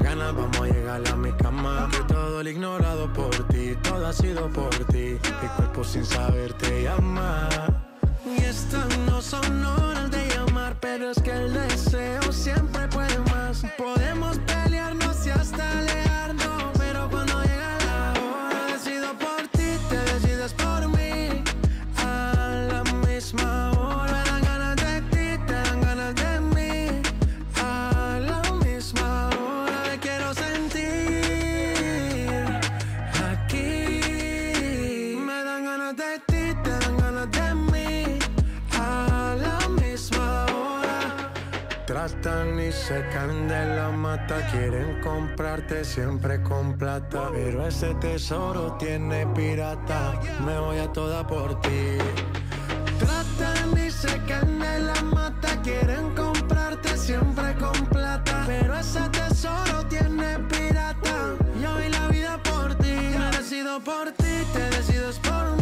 Ganas, vamos a llegar a mi cama. Que todo el ignorado por ti, todo ha sido por ti. Mi cuerpo sin saber te llama. Y estas no son horas Tratan y se caen de la mata, quieren comprarte siempre con plata. Pero ese tesoro tiene pirata, me voy a toda por ti. Tratan y se caen de la mata, quieren comprarte siempre con plata. Pero ese tesoro tiene pirata, yo doy la vida por ti. Me decido por ti, te decides por mí.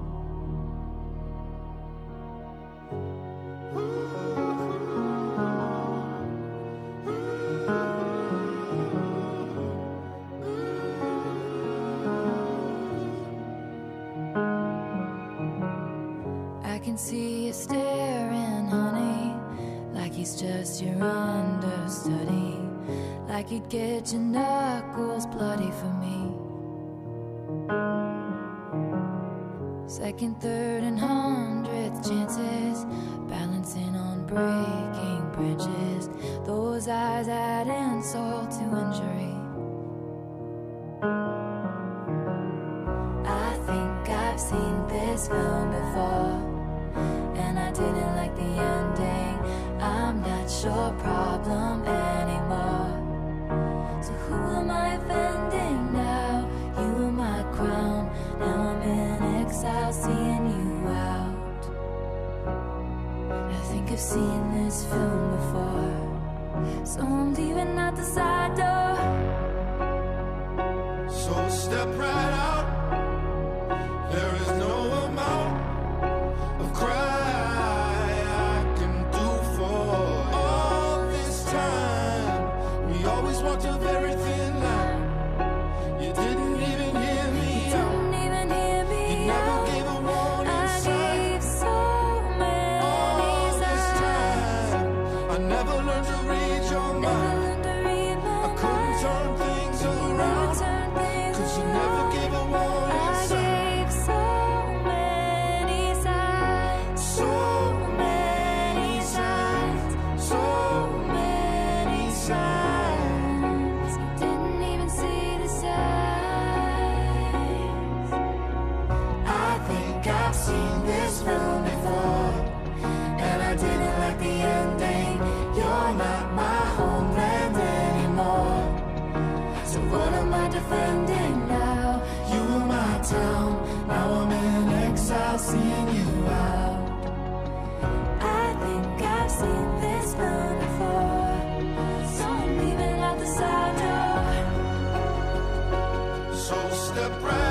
He's just your understudy, like you'd get your knuckles bloody for me. Second, third, and hundredth chances, balancing on breaking bridges. Those eyes add insult to injury. I think I've seen this film before, and I didn't like the ending. I'm not your problem anymore. So who am I offending now? You were my crown. Now I'm in exile, seeing you out. I think I've seen this film before. So I'm leaving out the side door. So step right. defending now. You were my town, now I'm in exile, seeing you out. I think I've seen this done before, so I'm leaving out the side door. So step right.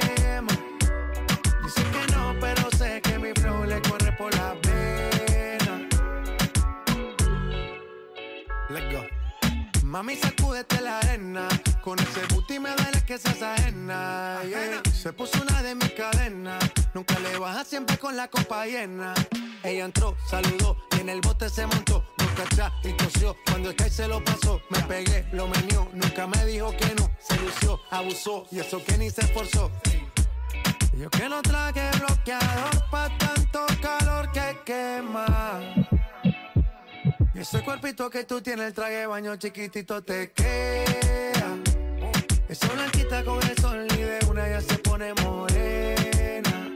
Mami, sacúdete la arena. Con ese booty me duele que seas ajena. yeah. Se puso una de mis cadenas. Nunca le baja siempre con la copa llena. Ella entró, saludó y en el bote se montó. Nunca atrás y tosió. Cuando el se lo pasó, me pegué, lo menió. Nunca me dijo que no. Se lució, abusó y eso que ni se esforzó. Yo que no traje bloqueador pa' tanto calor que quema. Ese cuerpito que tú tienes, el traje de baño chiquitito te queda. Esa blanquita con el sol y de una ya se pone morena.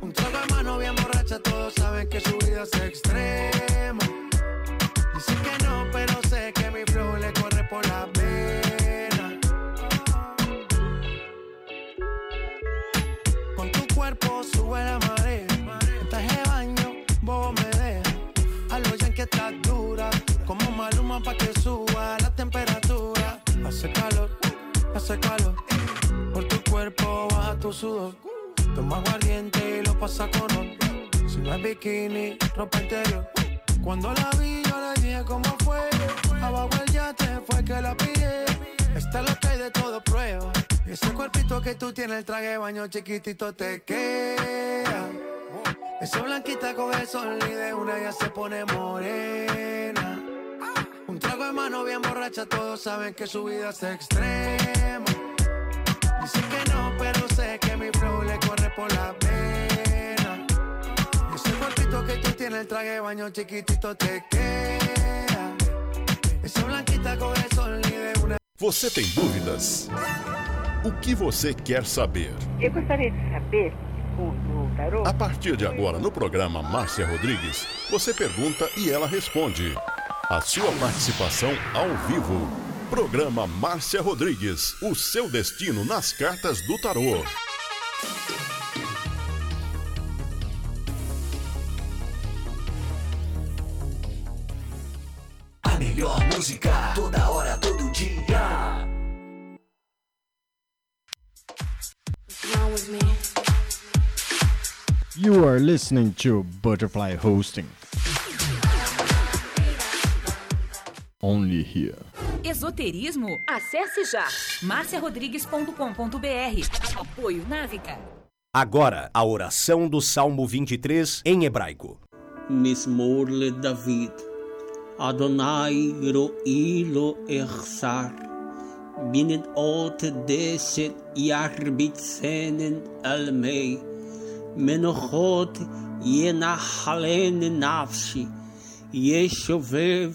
Un trago de mano bien borracha, todos saben que su vida es extrema. Hace calor, hace calor. Por tu cuerpo baja tu sudor. Toma aguardiente y lo pasa con ron. Si no es bikini, ropa interior. Cuando la vi, yo le dije cómo fue. Abajo el yate fue que la pillé. Está lo que hay de todo prueba. Ese cuerpito que tú tienes, el traje baño chiquitito te queda. Esa blanquita coge el sol y de una ya se pone morena. Un trago de mano bien borracha, todos saben que su vida es extrema. Dicen que no, pero sé que mi flow le corre por la pena. Ese cuerpito que tú tienes, el traje de baño chiquitito te queda. Esa blanquita coge el sol y de una. Você tem dúvidas? O que você quer saber? Eu gostaria de saber, segundo o tarô, A partir de agora, no programa Márcia Rodrigues, você pergunta e ela responde. A sua participação ao vivo. Programa Márcia Rodrigues, o seu destino nas cartas do tarô. A melhor música, toda hora, todo dia. You are listening to Butterfly Hosting. Only Here. Esoterismo? Acesse já marciarodrigues.com.br. Apoio Návica. Agora, a oração do Salmo 23 em hebraico. Mismorle David. Adonai roilo echsar. Binet ot deset yarbitzenen almei. Menochot yenachalen nafshi. Yeshuveh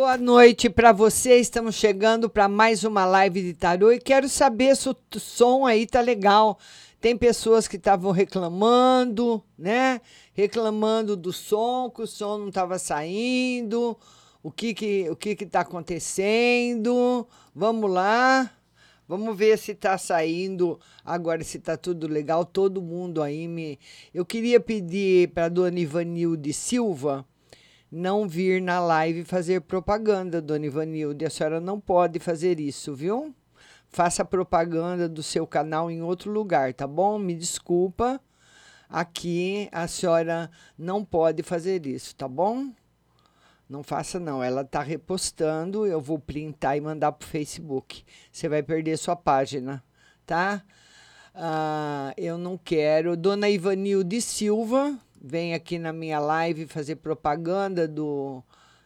Boa noite para você. Estamos chegando para mais uma live de tarô e quero saber se o som aí tá legal. Tem pessoas que estavam reclamando, né? Reclamando do som, que o som não estava saindo. O que que o que que tá acontecendo? Vamos lá. Vamos ver se está saindo agora, se está tudo legal. Todo mundo aí me. Eu queria pedir para dona Ivanilde Silva não vir na live fazer propaganda, dona Ivanilde. A senhora não pode fazer isso, viu? Faça propaganda do seu canal em outro lugar, tá bom? Me desculpa. Aqui a senhora não pode fazer isso, tá bom? Não faça não, ela tá repostando, eu vou printar e mandar pro Facebook. Você vai perder sua página, tá? Ah, eu não quero. Dona Ivanilde Silva, vem aqui na minha live fazer propaganda do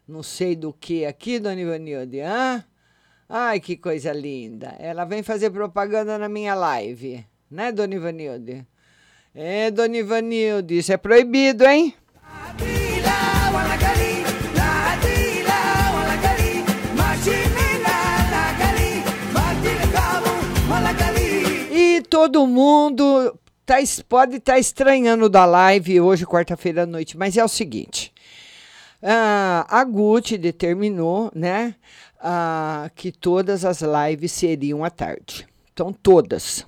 não sei do que aqui, Dona Ivanilde, hã? Ai, que coisa linda. Ela vem fazer propaganda na minha live, né, Dona Ivanilde? É, Dona Ivanilde, isso é proibido, hein? E todo mundo tá, pode estar estranhando da live hoje, quarta-feira à noite, mas é o seguinte. ah, a Gucci determinou, né, ah, que todas as lives seriam à tarde. Então, todas.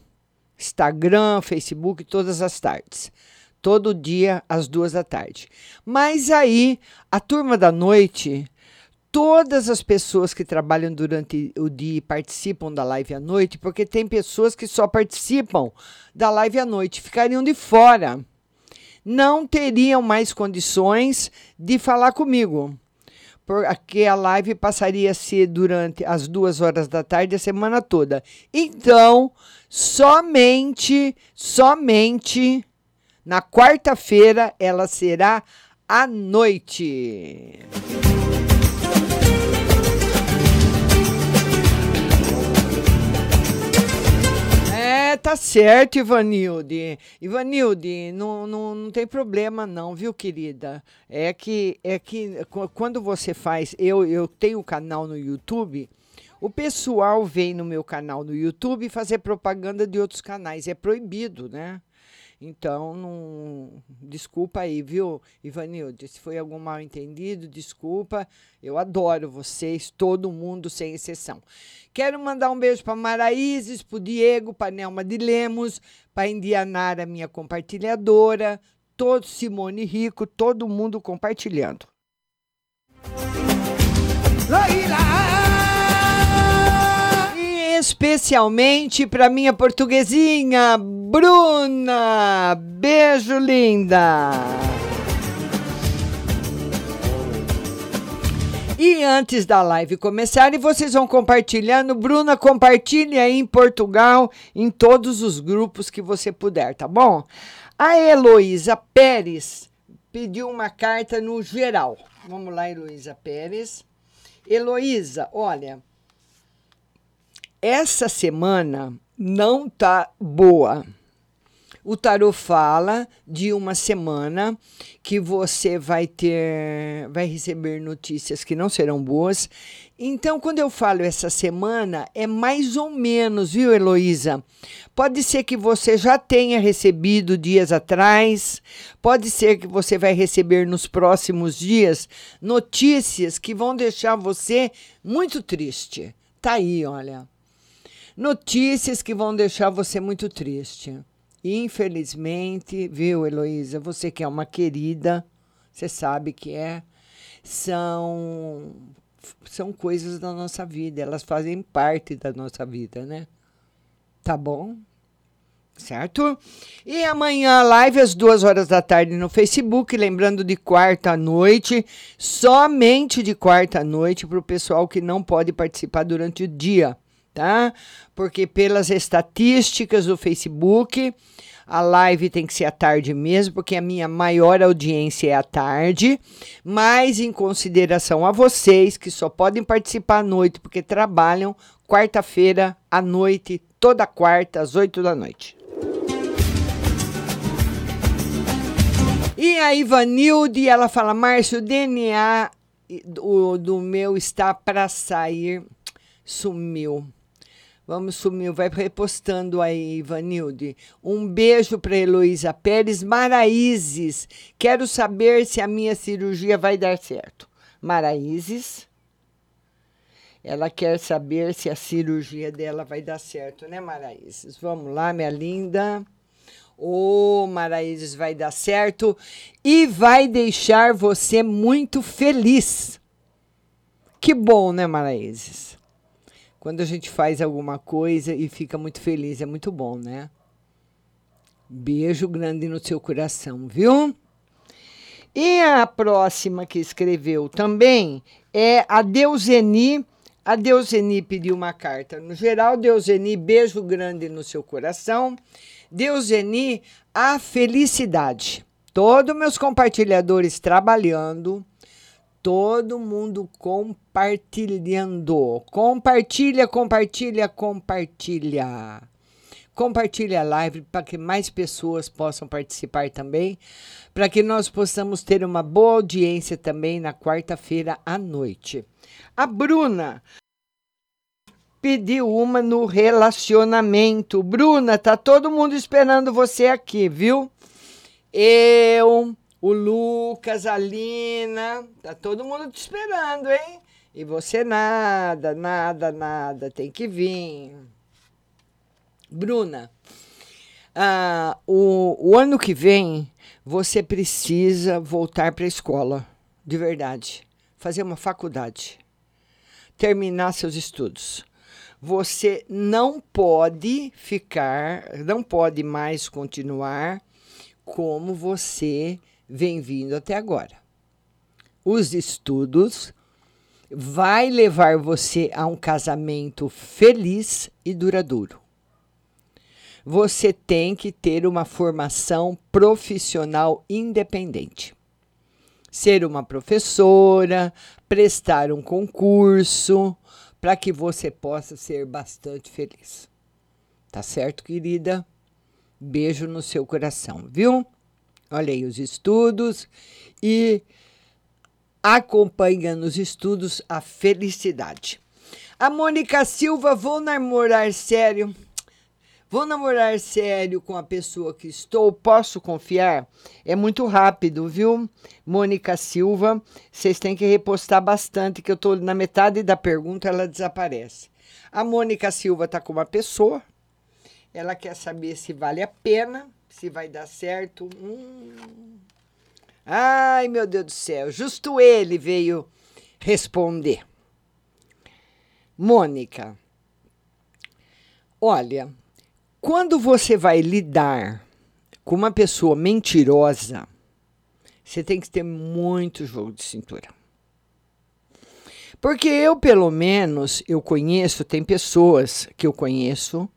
Instagram, Facebook, todas as tardes. todo dia às duas da tarde. Mas aí, a turma da noite, todas as pessoas que trabalham durante o dia e participam da live à noite, porque tem pessoas que só participam da live à noite, ficariam de fora. Não teriam mais condições de falar comigo porque a live passaria a ser durante as duas horas da tarde a semana toda. Então, somente, somente na quarta-feira ela será à noite. Tá certo, Ivanilde. Ivanilde, não, não, não tem problema não, viu, querida? É que é que quando você faz, eu eu tenho um canal no YouTube, o pessoal vem no meu canal no YouTube fazer propaganda de outros canais, é proibido, né? Então, desculpa aí, viu, Ivanilde? Se foi algum mal entendido, desculpa. Eu adoro vocês, todo mundo, sem exceção. Quero mandar um beijo para Maraízes, para Diego, para Nelma de Lemos, para Indianara, minha compartilhadora, todo Simone Rico, todo mundo compartilhando. E especialmente para minha portuguesinha, Bruna. Beijo, linda. E antes da live começar, e vocês vão compartilhando, Bruna, compartilhe aí em Portugal, em todos os grupos que você puder, tá bom? A Heloísa Pérez pediu uma carta no geral. Vamos lá, Heloísa Pérez. Heloísa, olha, essa semana não tá boa. O tarô fala de uma semana que você vai ter, vai receber notícias que não serão boas. Então, quando eu falo essa semana, é mais ou menos, viu, Heloísa? Pode ser que você já tenha recebido dias atrás, pode ser que você vai receber nos próximos dias notícias que vão deixar você muito triste. Tá aí, olha. Notícias que vão deixar você muito triste. Infelizmente, viu, Heloísa? Você que é uma querida, você sabe que é. São, são coisas da nossa vida, elas fazem parte da nossa vida, né? Tá bom? Certo? E amanhã, live às duas horas da tarde no Facebook. Lembrando de quarta à noite, somente de quarta à noite, para o pessoal que não pode participar durante o dia, tá? Porque pelas estatísticas do Facebook a live tem que ser à tarde mesmo, porque a minha maior audiência é à tarde. Mas em consideração a vocês que só podem participar à noite porque trabalham, quarta-feira à noite, toda quarta, às oito da noite. E a Ivanilde, ela fala: Márcio, o DNA do, do meu está para sair, sumiu. Vamos sumir, vai repostando aí, Ivanilde. Um beijo para Heloísa Pérez. Maraízes, quero saber se a minha cirurgia vai dar certo. Maraízes, ela quer saber se a cirurgia dela vai dar certo, né, Maraízes? Vamos lá, minha linda. Ô, oh, Maraízes, vai dar certo e vai deixar você muito feliz. Que bom, né, Maraízes? Quando a gente faz alguma coisa e fica muito feliz, é muito bom, né? Beijo grande no seu coração, viu? E a próxima que escreveu também é a Deuseni. A Deuseni pediu uma carta. No geral, Deuseni, beijo grande no seu coração. Deuseni, a felicidade. Todos meus compartilhadores trabalhando todo mundo compartilhando. Compartilha, compartilha, compartilha. Compartilha a live para que mais pessoas possam participar também, para que nós possamos ter uma boa audiência também na quarta-feira à noite. A Bruna pediu uma no relacionamento. Bruna, tá todo mundo esperando você aqui, viu? Eu o Lucas, a Lina, tá todo mundo te esperando, hein? E você nada, nada, nada, tem que vir. Bruna, ah, o, o ano que vem você precisa voltar para a escola, de verdade, fazer uma faculdade, terminar seus estudos. Você não pode ficar, não pode mais continuar como você vem vindo até agora. Os estudos vai levar você a um casamento feliz e duradouro. Você tem que ter uma formação profissional independente. Ser uma professora, prestar um concurso, para que você possa ser bastante feliz. Tá certo, querida? Beijo no seu coração, viu? Olha aí os estudos e acompanha nos estudos a felicidade. A Mônica Silva, vou namorar sério. Vou namorar sério com a pessoa que estou, posso confiar? É muito rápido, viu? Mônica Silva, vocês têm que repostar bastante, que eu estou na metade da pergunta, ela desaparece. A Mônica Silva está com uma pessoa, ela quer saber se vale a pena, se vai dar certo. Hum. Ai, meu Deus do céu, justo ele veio responder. Mônica, olha, quando você vai lidar com uma pessoa mentirosa, você tem que ter muito jogo de cintura. Porque eu, pelo menos, eu conheço, tem pessoas que eu conheço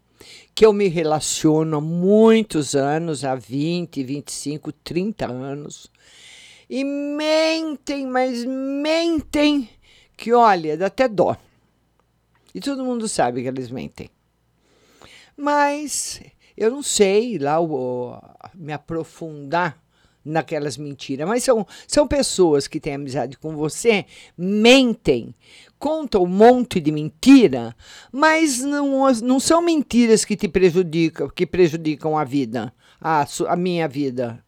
que eu me relaciono há muitos anos, há 20, 25, 30 anos, e mentem, mas mentem que, olha, dá até dó. E todo mundo sabe que eles mentem. Mas eu não sei lá o, me aprofundar naquelas mentiras, mas são, são pessoas que têm amizade com você, mentem, contam um monte de mentira, mas não, não são mentiras que te prejudicam, que prejudicam a vida, a, a minha vida.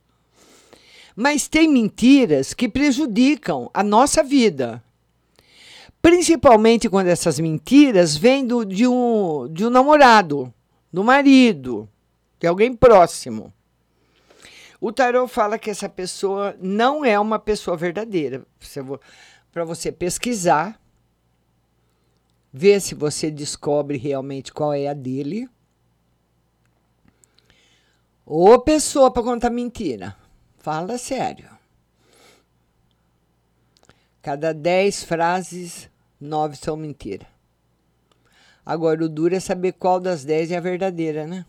Mas tem mentiras que prejudicam a nossa vida. Principalmente quando essas mentiras vêm do, de, um, de um namorado, do marido, de alguém próximo. O tarot fala que essa pessoa não é uma pessoa verdadeira. Para você pesquisar, ver se você descobre realmente qual é a dele. Ou pessoa para contar mentira. Fala sério. Cada dez frases, nove são mentira. Agora, o duro é saber qual das dez é a verdadeira, né?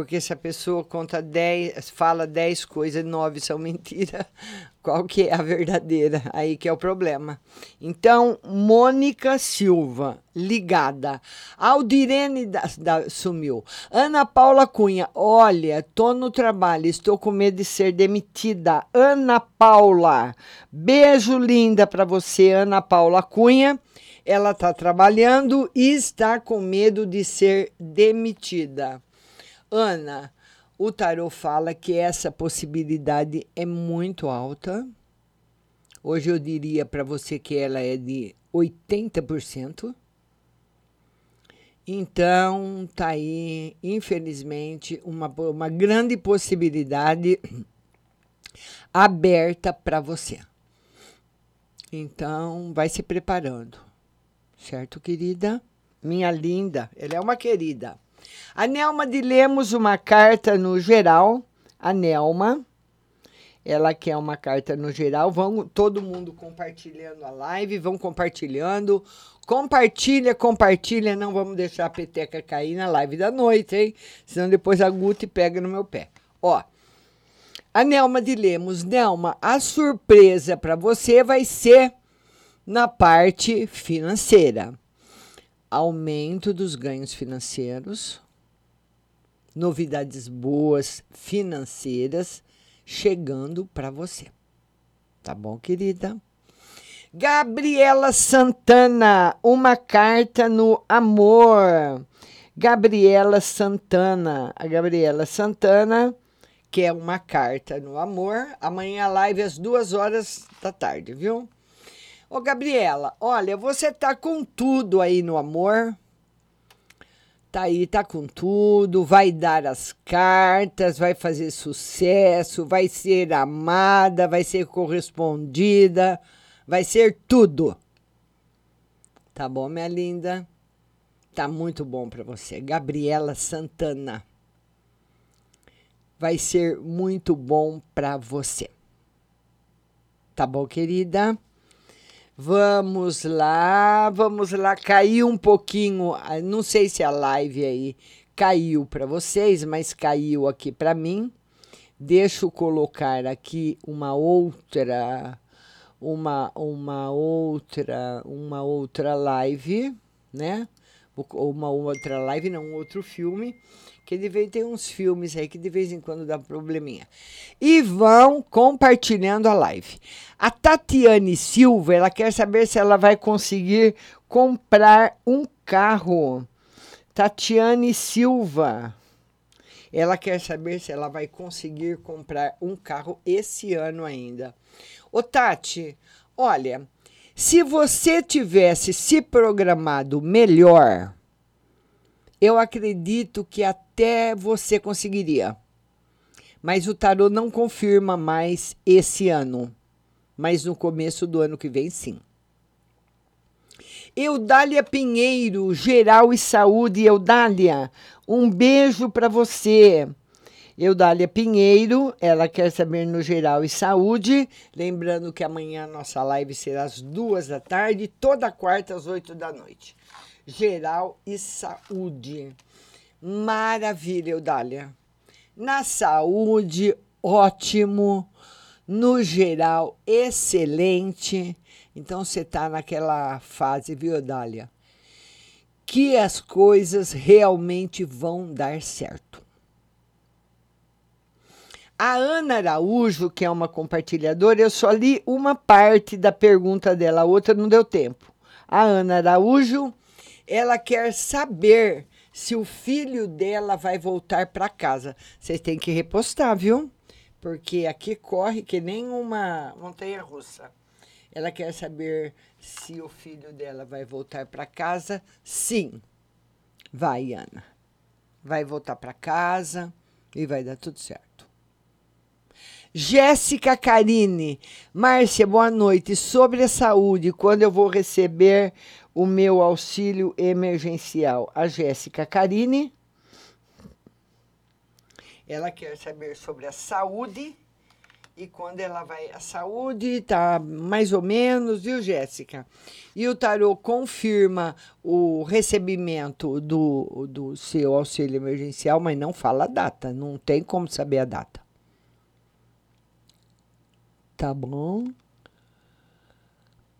Porque se a pessoa conta 10, fala 10 coisas e 9 são mentira, qual que é a verdadeira? Aí que é o problema. Então, Mônica Silva, ligada. Aldirene da, da, sumiu. Ana Paula Cunha, olha, tô no trabalho, estou com medo de ser demitida. Ana Paula, beijo linda para você, Ana Paula Cunha. Ela está trabalhando e está com medo de ser demitida. Ana, o tarot fala que essa possibilidade é muito alta. Hoje eu diria para você que ela é de 80%. Então, tá aí, infelizmente, uma, uma grande possibilidade aberta para você. Então, vai se preparando. Certo, querida? Minha linda, ela é uma querida. A Nelma de Lemos, uma carta no geral. A Nelma, ela quer uma carta no geral. Vão todo mundo compartilhando a live, vão compartilhando. Compartilha, compartilha. Não vamos deixar a peteca cair na live da noite, hein? Senão depois a Guti pega no meu pé. Ó, a Nelma de Lemos. Nelma, a surpresa para você vai ser na parte financeira aumento dos ganhos financeiros, novidades boas financeiras chegando para você. Tá bom, querida? Gabriela Santana, uma carta no amor. Gabriela Santana, a Gabriela Santana quer uma carta no amor. Amanhã a live às duas horas da tarde, viu? Ô, Gabriela, olha, você tá com tudo aí no amor. Tá aí, tá com tudo, vai dar as cartas, vai fazer sucesso, vai ser amada, vai ser correspondida, vai ser tudo. Tá bom, minha linda? Tá muito bom para você. Gabriela Santana. Vai ser muito bom para você. Tá bom, querida? Vamos lá, vamos lá. Caiu um pouquinho, ah, não sei se a live aí caiu para vocês, mas caiu aqui para mim. Deixa eu colocar aqui uma outra uma uma outra uma outra live, né? Uma outra live, não, um outro filme que de vez tem uns filmes aí que de vez em quando dá probleminha. E vão compartilhando a live. A Tatiane Silva, ela quer saber se ela vai conseguir comprar um carro. Tatiane Silva. Ela quer saber se ela vai conseguir comprar um carro esse ano ainda. Ô Tati, olha, se você tivesse se programado melhor, eu acredito que até você conseguiria. Mas o tarô não confirma mais esse ano. Mas no começo do ano que vem, sim. Eudália Pinheiro, Geral e Saúde. Eudália, um beijo para você. Eudália Pinheiro, ela quer saber no Geral e Saúde. Lembrando que amanhã a nossa live será às duas da tarde, toda quarta às oito da noite geral e saúde. Maravilha, Eudália. Na saúde, ótimo. No geral, excelente. Então você está naquela fase, viu, Eudália? Que as coisas realmente vão dar certo. A Ana Araújo, que é uma compartilhadora, eu só li uma parte da pergunta dela, a outra não deu tempo. A Ana Araújo ela quer saber se o filho dela vai voltar para casa. Vocês têm que repostar, viu? Porque aqui corre que nem uma montanha russa. Ela quer saber se o filho dela vai voltar para casa. Sim, vai, Ana. Vai voltar para casa e vai dar tudo certo. Jéssica Carine, Márcia, boa noite. Sobre a saúde, quando eu vou receber o meu auxílio emergencial. A Jéssica Carine. Ela quer saber sobre a saúde. E quando ela vai. A saúde tá mais ou menos, viu, Jéssica? E o tarô confirma o recebimento do, do seu auxílio emergencial, mas não fala a data. Não tem como saber a data. Tá bom?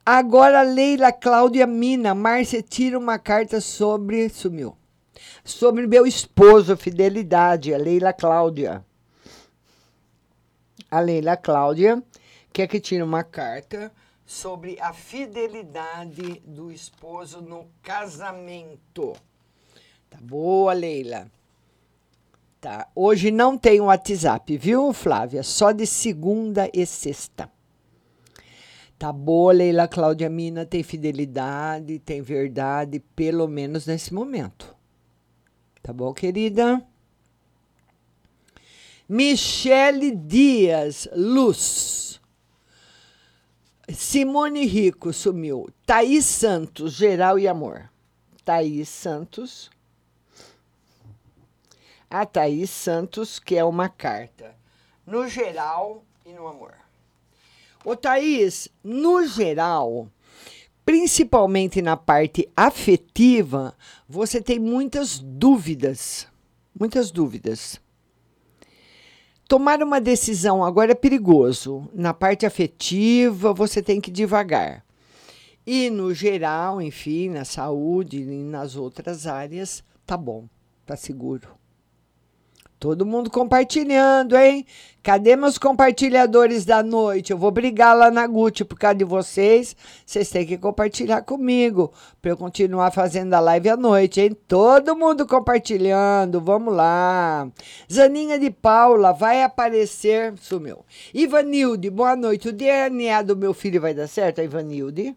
Agora, Leila Cláudia Mina, Márcia tira uma carta sobre. Sumiu. Sobre meu esposo, fidelidade, a Leila Cláudia. A Leila Cláudia quer que tire uma carta sobre a fidelidade do esposo no casamento. Tá boa, Leila. Tá. Hoje não tem WhatsApp, viu, Flávia? Só de segunda e sexta. Tá boa, Leila Cláudia Mina tem fidelidade, tem verdade, pelo menos nesse momento. Tá bom, querida? Michele Dias, Luz. Simone Rico sumiu. Thaís Santos, Geral e Amor. Thaís Santos. A Thaís Santos, que é uma carta no geral e no amor. Ô Thaís, no geral, principalmente na parte afetiva, você tem muitas dúvidas. Muitas dúvidas. Tomar uma decisão agora é perigoso. Na parte afetiva, você tem que devagar. E no geral, enfim, na saúde e nas outras áreas, tá bom, tá seguro. Todo mundo compartilhando, hein? Cadê meus compartilhadores da noite? Eu vou brigar lá na Gucci por causa de vocês. Vocês têm que compartilhar comigo para eu continuar fazendo a live à noite, hein? Todo mundo compartilhando. Vamos lá. Zaninha de Paula vai aparecer. Sumiu. Ivanilde, boa noite. O DNA do meu filho vai dar certo, Ivanilde?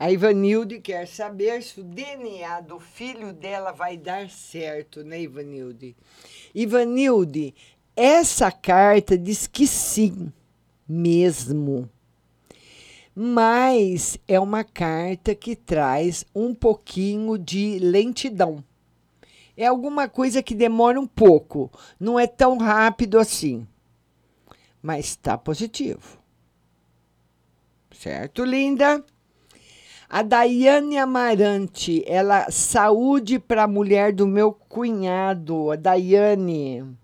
A Ivanilde quer saber se o DNA do filho dela vai dar certo, né, Ivanilde? Ivanilde, essa carta diz que sim, mesmo. Mas é uma carta que traz um pouquinho de lentidão. É alguma coisa que demora um pouco, não é tão rápido assim. Mas está positivo. Certo, linda? A Daiane Amarante, ela saúde para a mulher do meu cunhado, a Daiane.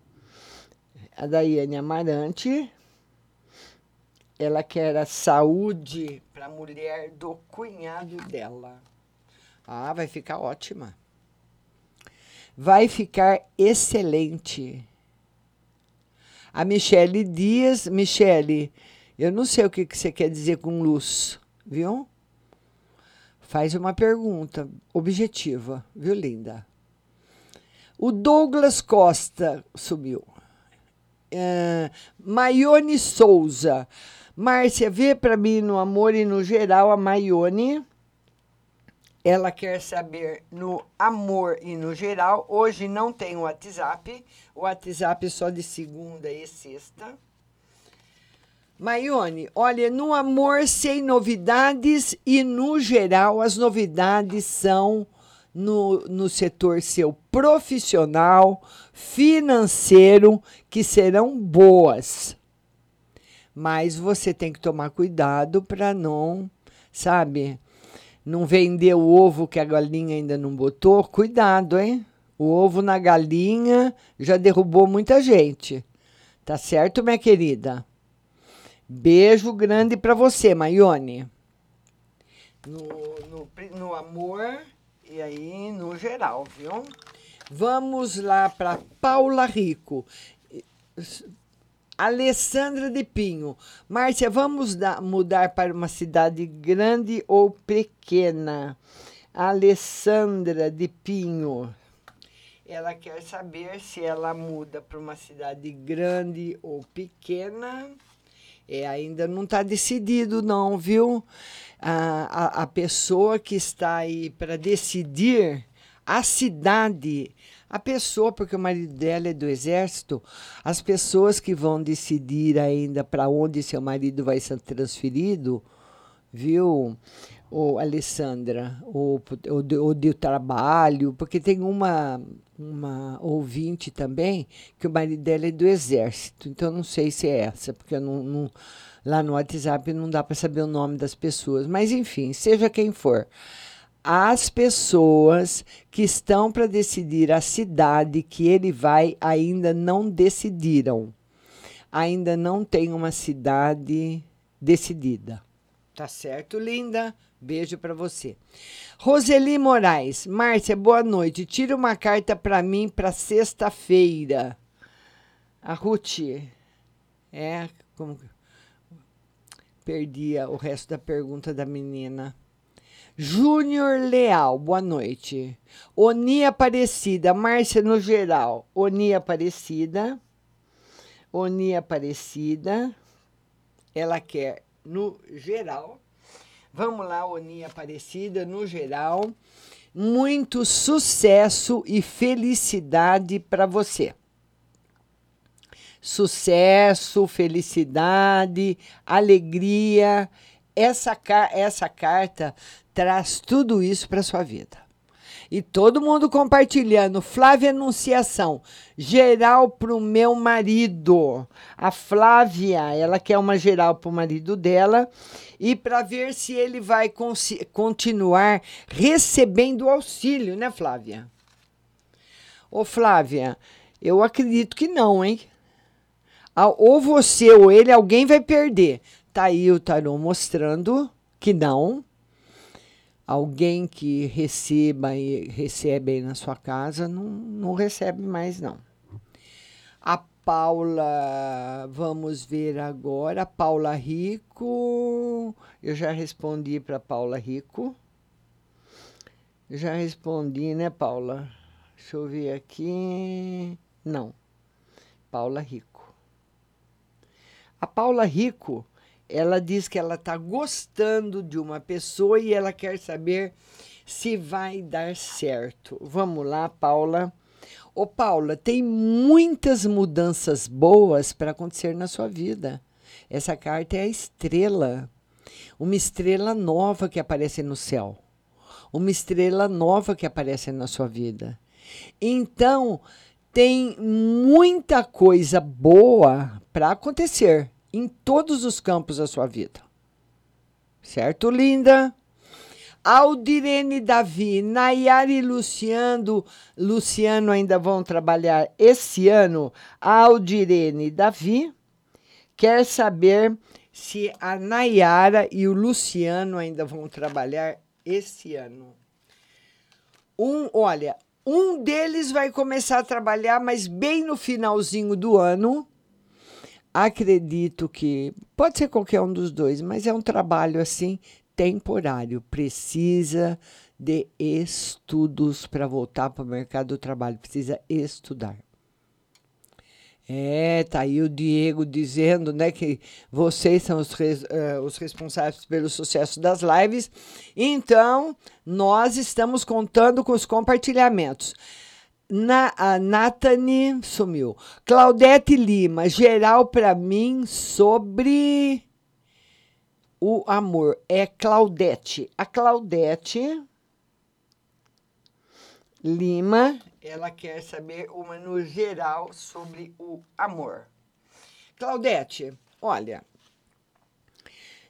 A Daiane Amarante, ela quer a saúde para a mulher do cunhado dela. Ah, vai ficar ótima. Vai ficar excelente. A Michele Dias, Michele, eu não sei o que, que você quer dizer com luz, viu? Faz uma pergunta objetiva, viu, linda? O Douglas Costa subiu. Uh, Maione Souza. Márcia, vê para mim no amor e no geral a Maione. Ela quer saber no amor e no geral. Hoje não tem o WhatsApp. O WhatsApp é só de segunda e sexta. Maione, olha, no amor sem novidades e no geral as novidades são no, no setor seu profissional, financeiro, que serão boas. Mas você tem que tomar cuidado para não, sabe, não vender o ovo que a galinha ainda não botou. Cuidado, hein? O ovo na galinha já derrubou muita gente. Tá certo, minha querida? Beijo grande para você, Maione. No, no, no, amor e aí no geral, viu? Vamos lá para Paula Rico. Alessandra de Pinho. Márcia, vamos da, mudar para uma cidade grande ou pequena? Alessandra de Pinho. Ela quer saber se ela muda para uma cidade grande ou pequena. É, ainda não está decidido, não, viu? A, a, a pessoa que está aí para decidir a cidade, a pessoa, porque o marido dela é do exército, as pessoas que vão decidir ainda para onde seu marido vai ser transferido, viu? O Alessandra, o, o, o do trabalho, porque tem uma, uma ouvinte também que o marido dela é do exército, então não sei se é essa, porque não, não, lá no WhatsApp não dá para saber o nome das pessoas, mas enfim, seja quem for. As pessoas que estão para decidir a cidade que ele vai ainda não decidiram. Ainda não tem uma cidade decidida. Tá certo, linda? Beijo para você. Roseli Moraes. Márcia, boa noite. Tira uma carta para mim para sexta-feira. A Ruth. É, como. Perdi o resto da pergunta da menina. Júnior Leal, boa noite. Oni Aparecida, Márcia no geral. Oni Aparecida. Oni Aparecida. Ela quer no geral. Vamos lá, Oni Aparecida, no geral. Muito sucesso e felicidade para você. Sucesso, felicidade, alegria. Essa, essa carta traz tudo isso para sua vida. E todo mundo compartilhando. Flávia Anunciação, geral para o meu marido. A Flávia, ela quer uma geral para o marido dela e para ver se ele vai continuar recebendo auxílio, né, Flávia? Ô, Flávia, eu acredito que não, hein? Ou você ou ele, alguém vai perder. Tá aí o tarô mostrando que não alguém que receba e recebe aí na sua casa não, não recebe mais não. A Paula, vamos ver agora, Paula Rico, eu já respondi para Paula Rico. Já respondi, né, Paula? Deixa eu ver aqui. Não. Paula Rico. A Paula Rico, Ela diz que ela está gostando de uma pessoa e ela quer saber se vai dar certo. Vamos lá, Paula. Ô, Paula, tem muitas mudanças boas para acontecer na sua vida. Essa carta é a estrela. Uma estrela nova que aparece no céu. Uma estrela nova que aparece na sua vida. Então, tem muita coisa boa para acontecer em todos os campos da sua vida. Certo, linda? Aldirene Davi, Nayara e Luciano, Luciano ainda vão trabalhar esse ano. Aldirene Davi quer saber se a Nayara e o Luciano ainda vão trabalhar esse ano. Um, olha, um deles vai começar a trabalhar, mas bem no finalzinho do ano. Acredito que pode ser qualquer um dos dois, mas é um trabalho assim temporário. Precisa de estudos para voltar para o mercado do trabalho. Precisa estudar. É, tá aí o Diego dizendo, né, que vocês são os, res, uh, os responsáveis pelo sucesso das lives. Então, nós estamos contando com os compartilhamentos. Na, a Nathanie sumiu. Claudete Lima, geral para mim sobre o amor. É Claudete. A Claudete Lima ela quer saber uma no geral sobre o amor. Claudete, olha,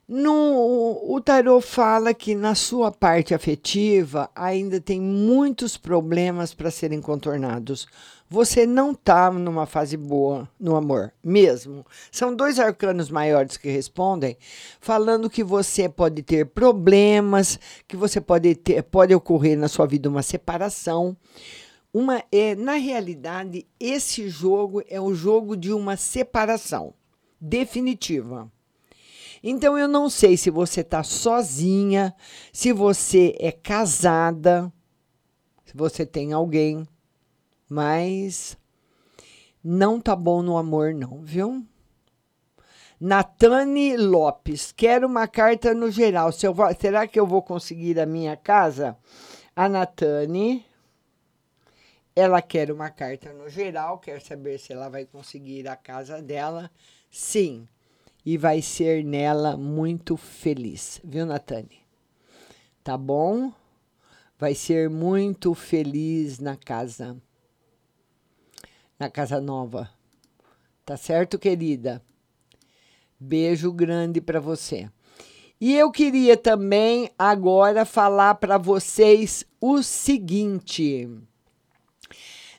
no, o tarot fala que na sua parte afetiva ainda tem muitos problemas para serem contornados. Você não está numa fase boa no amor, mesmo. São dois arcanos maiores que respondem, falando que você pode ter problemas, que você pode ter, pode ocorrer na sua vida uma separação uma é na realidade esse jogo é o jogo de uma separação definitiva. Então eu não sei se você está sozinha, se você é casada, se você tem alguém, mas não tá bom no amor não, viu? Natane Lopes, quero uma carta no geral. Se vou, será que eu vou conseguir a minha casa? A Natane ela quer uma carta no geral, quer saber se ela vai conseguir a casa dela. Sim, e vai ser nela muito feliz, viu, Natane? Tá bom? Vai ser muito feliz na casa. Na casa nova. Tá certo, querida? Beijo grande para você. E eu queria também agora falar para vocês o seguinte.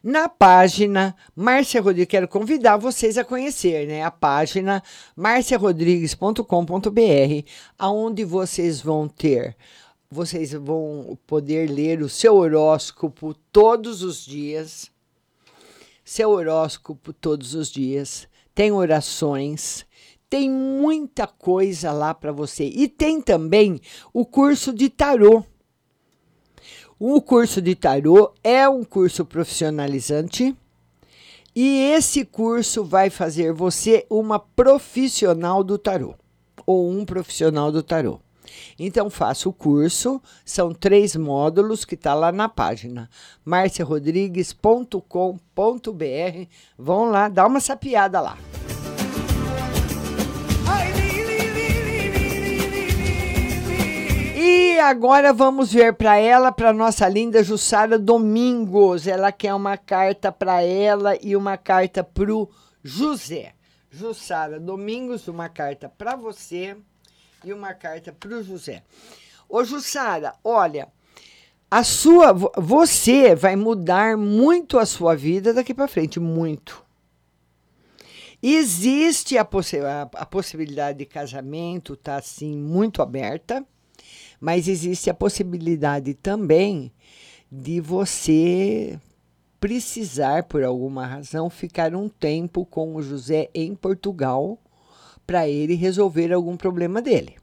Na página Márcia Rodrigues, quero convidar vocês a conhecer né, a página marciarodrigues.com.br, aonde vocês vão ter, vocês vão poder ler o seu horóscopo todos os dias. Seu horóscopo todos os dias. Tem orações, tem muita coisa lá para você. E tem também o curso de tarô o curso de tarô é um curso profissionalizante e esse curso vai fazer você uma profissional do tarô ou um profissional do tarô. Então faça o curso, são três módulos que está lá na página marciarodrigues.com.br. Vão lá, dá uma sapiada lá. E agora vamos ver para ela, para nossa linda Jussara Domingos. Ela quer uma carta para ela e uma carta para o José. Jussara Domingos, uma carta para você e uma carta para o José. Ô Jussara, olha, a sua, você vai mudar muito a sua vida daqui para frente, muito. Existe a, possi a, a possibilidade de casamento, tá assim muito aberta mas existe a possibilidade também de você precisar, por alguma razão, ficar um tempo com o José em Portugal para ele resolver algum problema dele.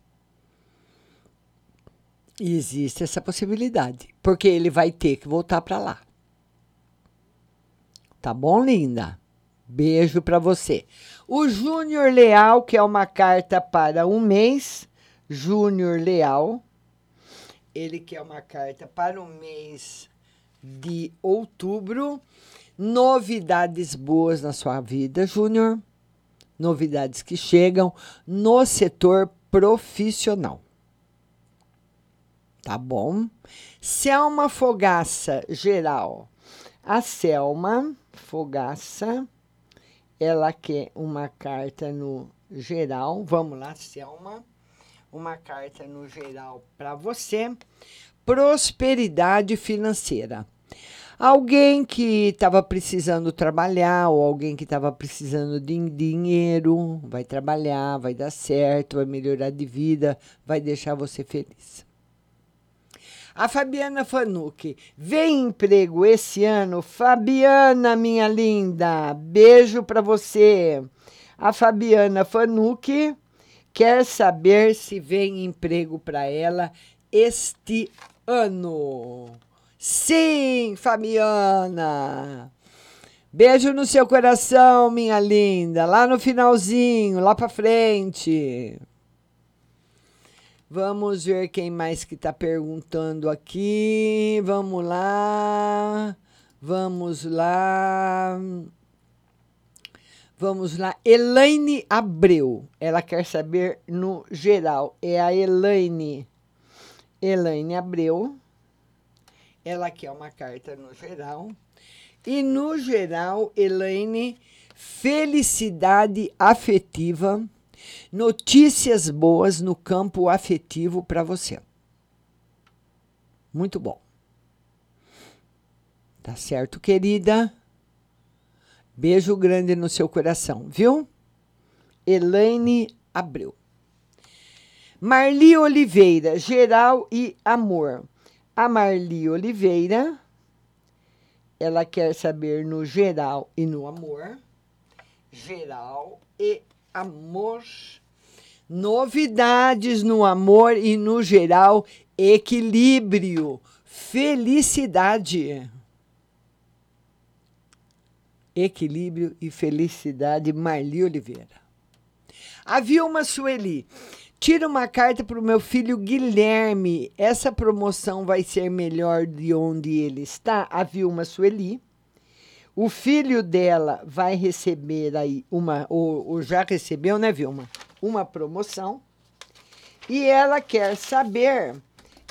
E existe essa possibilidade, porque ele vai ter que voltar para lá. Tá bom, linda? Beijo para você. O Júnior Leal, que é uma carta para um mês. Júnior Leal. Ele quer uma carta para o mês de outubro. Novidades boas na sua vida, Júnior. Novidades que chegam no setor profissional. Tá bom? Selma Fogaça, geral. A Selma Fogaça, ela quer uma carta no geral. Vamos lá, Selma. Uma carta no geral para você. Prosperidade financeira. Alguém que estava precisando trabalhar ou alguém que estava precisando de dinheiro vai trabalhar, vai dar certo, vai melhorar de vida, vai deixar você feliz. A Fabiana Fanucci, vem emprego esse ano? Fabiana, minha linda, beijo para você. A Fabiana Fanucci quer saber se vem emprego para ela este ano. Sim, Fabiana. Beijo no seu coração, minha linda. Lá no finalzinho, lá para frente. Vamos ver quem mais que está perguntando aqui. Vamos lá. Vamos lá. Vamos lá. Elaine Abreu. Ela quer saber no geral. É a Elaine. Elaine Abreu. Ela quer uma carta no geral. E no geral, Elaine, felicidade afetiva Notícias boas no campo afetivo para você. Muito bom. Tá certo, querida? Beijo grande no seu coração, viu? Elaine Abreu. Marli Oliveira, geral e amor. A Marli Oliveira, ela quer saber no geral e no amor. Geral e amor. Novidades no amor e no geral, equilíbrio, felicidade. Equilíbrio e felicidade, Marli Oliveira. A Vilma Sueli. Tira uma carta para o meu filho Guilherme. Essa promoção vai ser melhor de onde ele está? A Vilma Sueli. O filho dela vai receber aí uma, ou, ou já recebeu, né, Vilma? Uma promoção. E ela quer saber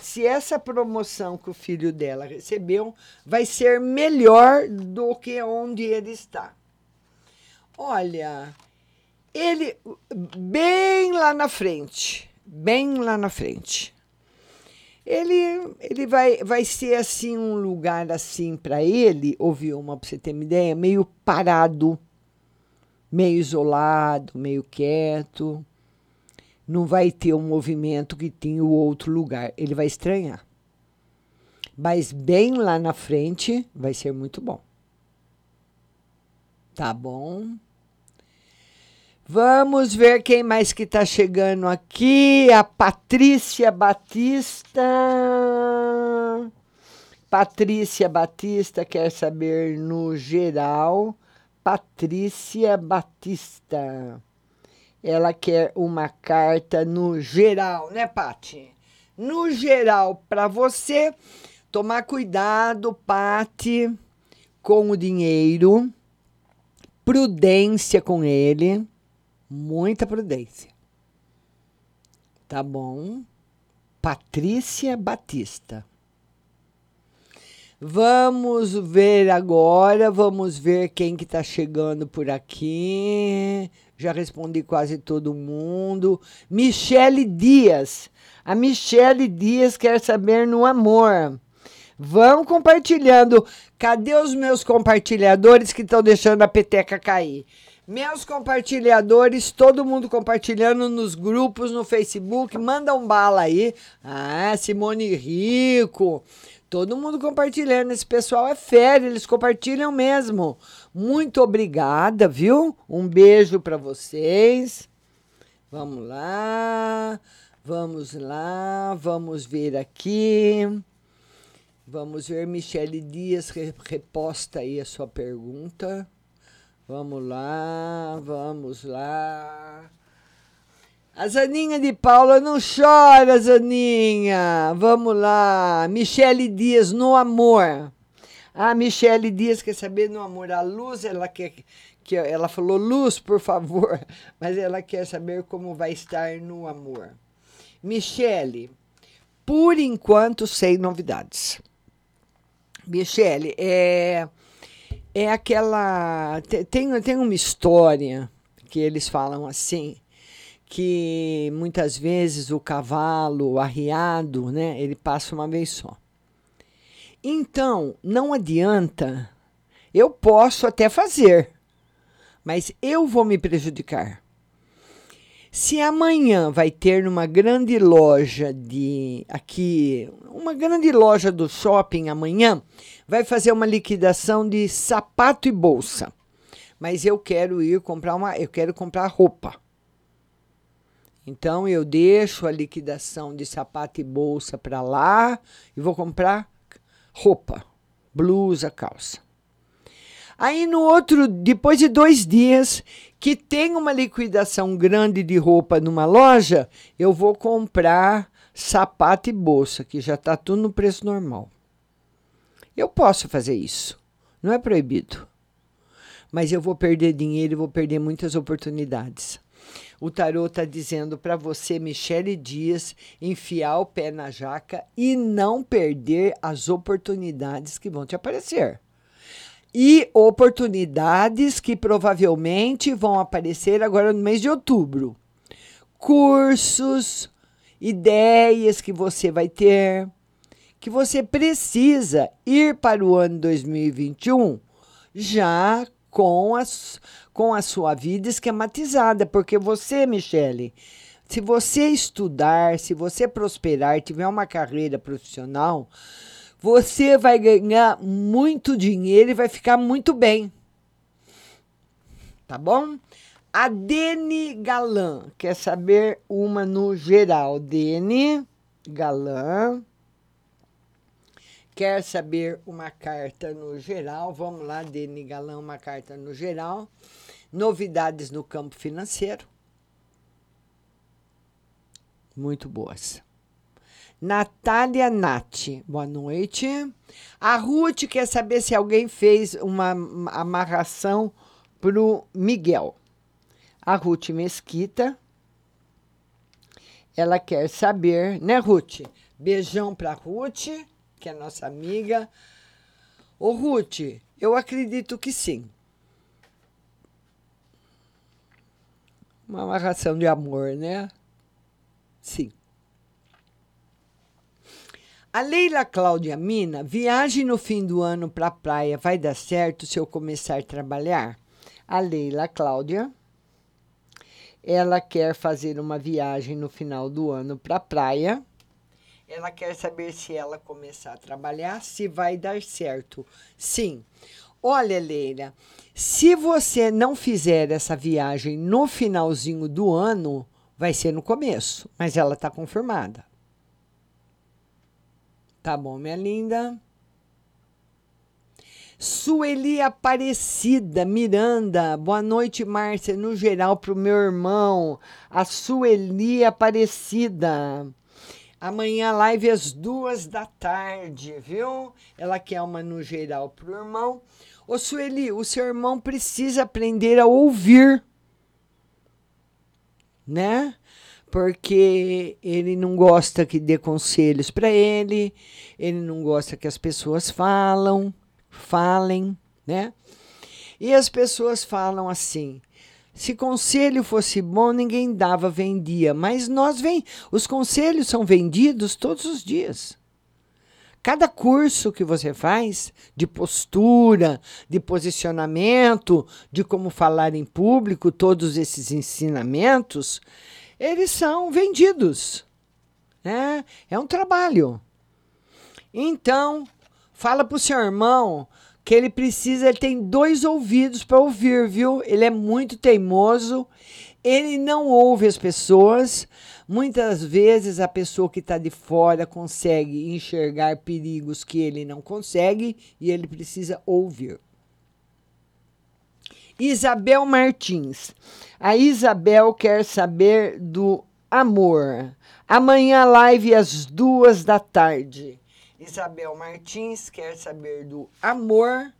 se essa promoção que o filho dela recebeu vai ser melhor do que onde ele está. Olha, ele bem lá na frente, bem lá na frente ele, ele vai, vai ser assim um lugar assim para ele, ouviu uma para você ter uma ideia, meio parado, meio isolado, meio quieto. Não vai ter um movimento que tinha o outro lugar. Ele vai estranhar. Mas bem lá na frente vai ser muito bom. Tá bom? Vamos ver quem mais que está chegando aqui. A Patrícia Batista. Patrícia Batista quer saber no geral. Patrícia Batista. Ela quer uma carta no geral, né, Pati? No geral, para você tomar cuidado, Pati, com o dinheiro, prudência com ele Muita prudência. Tá bom? Patrícia Batista. Vamos ver agora, vamos ver quem que tá chegando por aqui. Já respondi quase todo mundo. Michele Dias. A Michele Dias quer saber no amor. Vão compartilhando. Cadê os meus compartilhadores que estão deixando a peteca cair? Meus compartilhadores, todo mundo compartilhando nos grupos, no Facebook, manda um bala aí. Ah, Simone Rico, todo mundo compartilhando. Esse pessoal é férias, eles compartilham mesmo. Muito obrigada, viu? Um beijo para vocês. Vamos lá, vamos lá, vamos ver aqui. Vamos ver, Michele Dias reposta aí a sua pergunta. Vamos lá, vamos lá. A Zaninha de Paula não chora, Zaninha. Vamos lá. Michele Dias, no amor. A Michele Dias quer saber no amor. A Luz, ela quer. Que, ela falou, Luz, por favor. Mas ela quer saber como vai estar no amor. Michele, por enquanto, sem novidades. Michele, é, é aquela. Tem, tem uma história que eles falam assim que muitas vezes o cavalo arriado, né, ele passa uma vez só. Então, não adianta, eu posso até fazer, mas eu vou me prejudicar. Se amanhã vai ter numa grande loja de aqui, uma grande loja do shopping amanhã, vai fazer uma liquidação de sapato e bolsa. Mas eu quero ir comprar uma, eu quero comprar roupa. Então eu deixo a liquidação de sapato e bolsa para lá e vou comprar roupa, blusa, calça. Aí no outro, depois de dois dias, que tem uma liquidação grande de roupa numa loja, eu vou comprar sapato e bolsa, que já está tudo no preço normal. Eu posso fazer isso, não é proibido. Mas eu vou perder dinheiro e vou perder muitas oportunidades. O tarô está dizendo para você, Michele Dias, enfiar o pé na jaca e não perder as oportunidades que vão te aparecer. E oportunidades que provavelmente vão aparecer agora no mês de outubro. Cursos, ideias que você vai ter, que você precisa ir para o ano 2021 já com as com a sua vida esquematizada, porque você, Michele, se você estudar, se você prosperar, tiver uma carreira profissional, você vai ganhar muito dinheiro e vai ficar muito bem. Tá bom? A Dene Galan quer saber uma no geral. Dene Galan quer saber uma carta no geral. Vamos lá, Dene Galan, uma carta no geral novidades no campo financeiro. Muito boas. Natália Nati, boa noite. A Ruth quer saber se alguém fez uma amarração para o Miguel. A Ruth Mesquita, ela quer saber, né, Ruth? Beijão para Ruth, que é nossa amiga. Ô, Ruth, eu acredito que sim. uma amarração de amor, né? Sim. A Leila Cláudia Mina, viagem no fim do ano para a praia vai dar certo se eu começar a trabalhar? A Leila Cláudia, ela quer fazer uma viagem no final do ano para a praia. Ela quer saber se ela começar a trabalhar, se vai dar certo. Sim. Olha, Leila, se você não fizer essa viagem no finalzinho do ano, vai ser no começo, mas ela está confirmada. Tá bom, minha linda? Sueli Aparecida Miranda, boa noite, Márcia. No geral, para o meu irmão, a Sueli Aparecida. Amanhã live às duas da tarde, viu? Ela quer uma no geral para o irmão. Ô Sueli, o seu irmão precisa aprender a ouvir, né? Porque ele não gosta que dê conselhos para ele, ele não gosta que as pessoas falam, falem, né? E as pessoas falam assim: se conselho fosse bom, ninguém dava, vendia. Mas nós vem, os conselhos são vendidos todos os dias. Cada curso que você faz de postura, de posicionamento, de como falar em público, todos esses ensinamentos, eles são vendidos. Né? É um trabalho. Então, fala para o seu irmão que ele precisa, ele tem dois ouvidos para ouvir, viu? Ele é muito teimoso, ele não ouve as pessoas, Muitas vezes a pessoa que está de fora consegue enxergar perigos que ele não consegue e ele precisa ouvir. Isabel Martins. A Isabel quer saber do amor. Amanhã, live às duas da tarde. Isabel Martins quer saber do amor.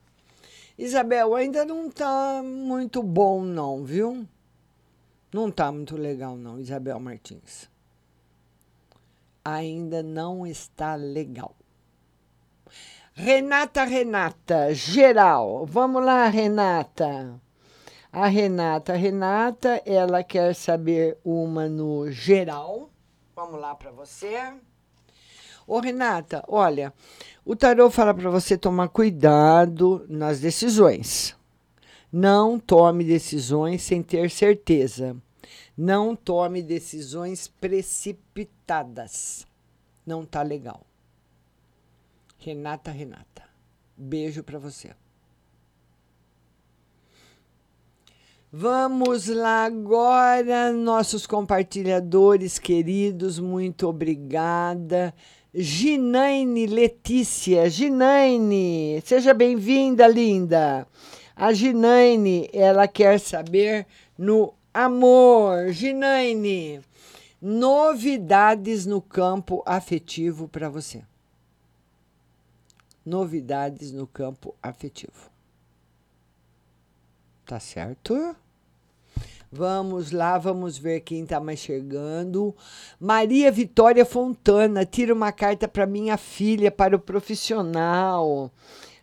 Isabel, ainda não tá muito bom, não, viu? Não tá muito legal, não, Isabel Martins. Ainda não está legal. Renata, Renata, geral. Vamos lá, Renata. A Renata, Renata, ela quer saber uma no geral. Vamos lá para você. Ô, Renata, olha, o tarô fala para você tomar cuidado nas decisões. Não tome decisões sem ter certeza. Não tome decisões precipitadas. Não tá legal. Renata, Renata. Beijo para você. Vamos lá agora, nossos compartilhadores queridos, muito obrigada. Ginaine Letícia, Ginaine, seja bem-vinda, linda. A Ginaine, ela quer saber no amor. Ginaine, novidades no campo afetivo para você. Novidades no campo afetivo. Tá certo? Vamos lá, vamos ver quem está mais chegando. Maria Vitória Fontana, tira uma carta para minha filha, para o profissional.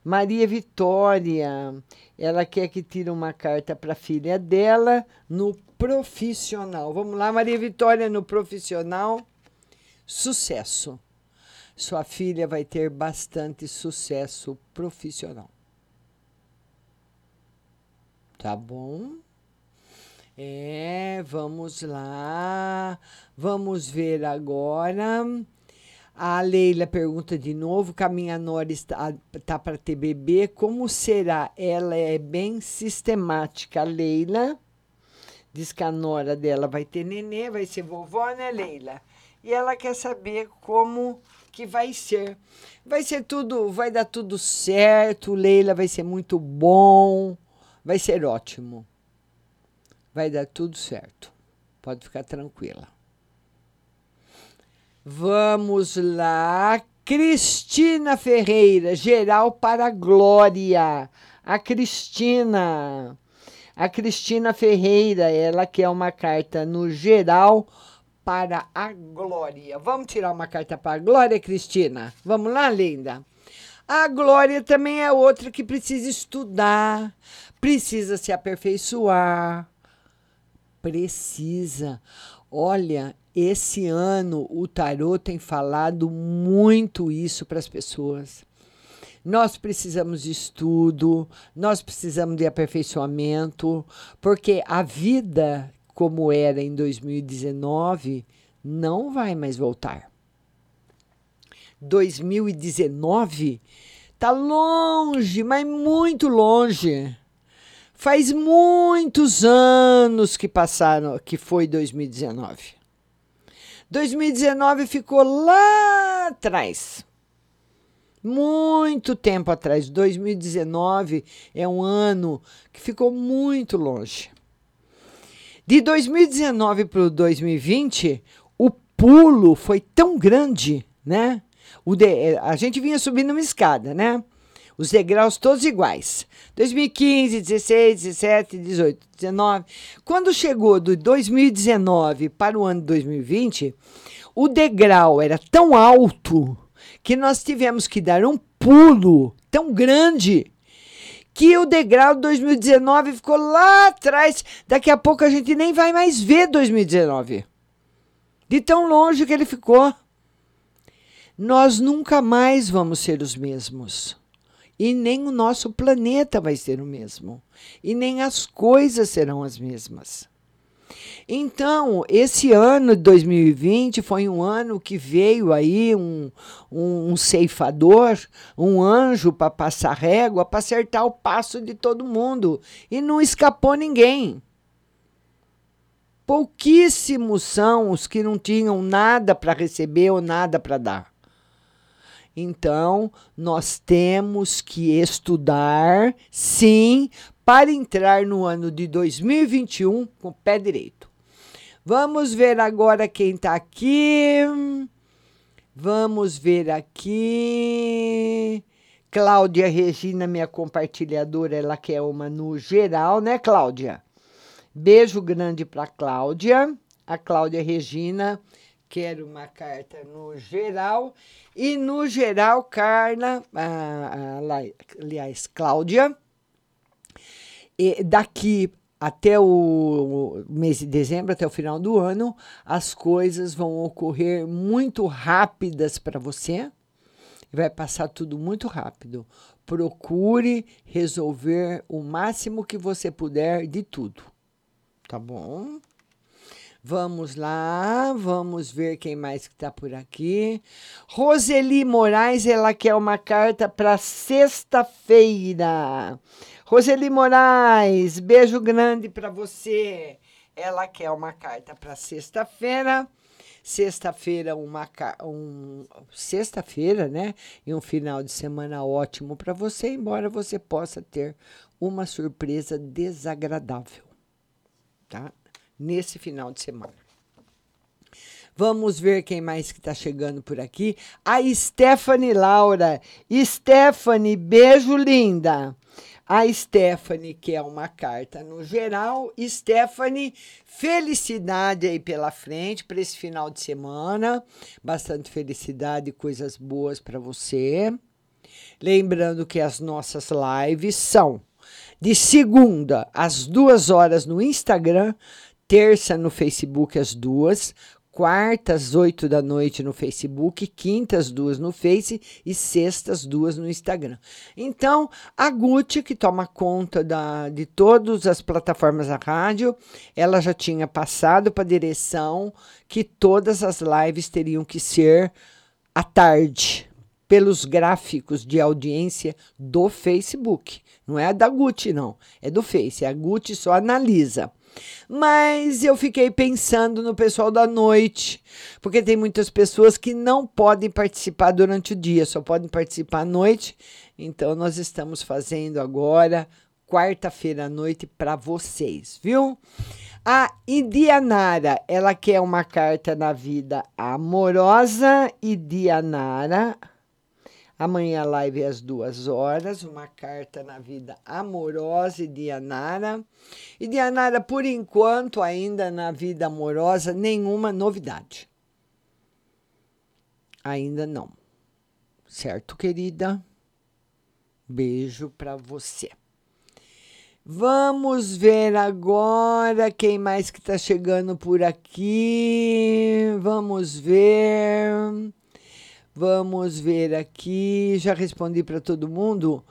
Maria Vitória, ela quer que tire uma carta para a filha dela no profissional. Vamos lá, Maria Vitória, no profissional. Sucesso. Sua filha vai ter bastante sucesso profissional. Tá bom? É, vamos lá. Vamos ver agora. A Leila pergunta de novo: que a minha nora está, tá para ter bebê, como será? Ela é bem sistemática, Leila. Diz que a nora dela vai ter nenê, vai ser vovó, né, Leila? E ela quer saber como que vai ser. Vai ser tudo, vai dar tudo certo, Leila, vai ser muito bom, vai ser ótimo. Vai dar tudo certo. Pode ficar tranquila. Vamos lá. Cristina Ferreira, geral para a Glória. A Cristina. A Cristina Ferreira, ela quer uma carta no geral para a Glória. Vamos tirar uma carta para a Glória, Cristina? Vamos lá, linda? A Glória também é outra que precisa estudar, precisa se aperfeiçoar, precisa. Olha, esse ano o tarô tem falado muito isso para as pessoas. Nós precisamos de estudo, nós precisamos de aperfeiçoamento, porque a vida como era em 2019 não vai mais voltar. 2019 tá longe, mas muito longe. Faz muitos anos que passaram, que foi 2019. 2019 ficou lá atrás. Muito tempo atrás. 2019 é um ano que ficou muito longe. De 2019 para o 2020, o pulo foi tão grande, né? O de, a gente vinha subindo uma escada, né? Os degraus todos iguais. 2015, 16, 17, 18, 19. Quando chegou do 2019 para o ano 2020, o degrau era tão alto que nós tivemos que dar um pulo tão grande que o degrau de 2019 ficou lá atrás. Daqui a pouco a gente nem vai mais ver 2019. De tão longe que ele ficou. Nós nunca mais vamos ser os mesmos. E nem o nosso planeta vai ser o mesmo. E nem as coisas serão as mesmas. Então, esse ano de 2020 foi um ano que veio aí um, um, um ceifador, um anjo para passar régua, para acertar o passo de todo mundo. E não escapou ninguém. Pouquíssimos são os que não tinham nada para receber ou nada para dar. Então, nós temos que estudar, sim, para entrar no ano de 2021 com o pé direito. Vamos ver agora quem está aqui. Vamos ver aqui. Cláudia Regina, minha compartilhadora, ela quer uma no geral, né, Cláudia? Beijo grande para Cláudia. A Cláudia Regina quer uma carta no geral. E no geral, Carla, aliás, Cláudia, daqui até o mês de dezembro, até o final do ano, as coisas vão ocorrer muito rápidas para você. Vai passar tudo muito rápido. Procure resolver o máximo que você puder de tudo. Tá bom? Vamos lá, vamos ver quem mais que está por aqui. Roseli Moraes, ela quer uma carta para sexta-feira. Roseli Moraes, beijo grande para você. Ela quer uma carta para sexta-feira. Sexta-feira, uma um, sexta-feira, né? E um final de semana ótimo para você, embora você possa ter uma surpresa desagradável, tá? Nesse final de semana. Vamos ver quem mais que está chegando por aqui. A Stephanie Laura. Stephanie, beijo linda. A Stephanie quer uma carta no geral. Stephanie, felicidade aí pela frente para esse final de semana. Bastante felicidade e coisas boas para você. Lembrando que as nossas lives são de segunda às duas horas no Instagram, terça no Facebook às duas, quartas oito da noite no Facebook, quintas duas no Face e sextas duas no Instagram. Então, a Gucci, que toma conta da, de todas as plataformas da rádio, ela já tinha passado para a direção que todas as lives teriam que ser à tarde, pelos gráficos de audiência do Facebook. Não é da Gucci, não. É do Face. A Gucci só analisa. Mas eu fiquei pensando no pessoal da noite, porque tem muitas pessoas que não podem participar durante o dia, só podem participar à noite. Então nós estamos fazendo agora quarta-feira à noite para vocês, viu? A Indianara, ela quer uma carta na vida amorosa. Indianara, Amanhã live é às duas horas, uma carta na vida amorosa de Dianara. E Dianara, por enquanto, ainda na vida amorosa, nenhuma novidade. Ainda não. Certo, querida? Beijo para você. Vamos ver agora quem mais que está chegando por aqui. Vamos ver. Vamos ver aqui. Já respondi para todo mundo.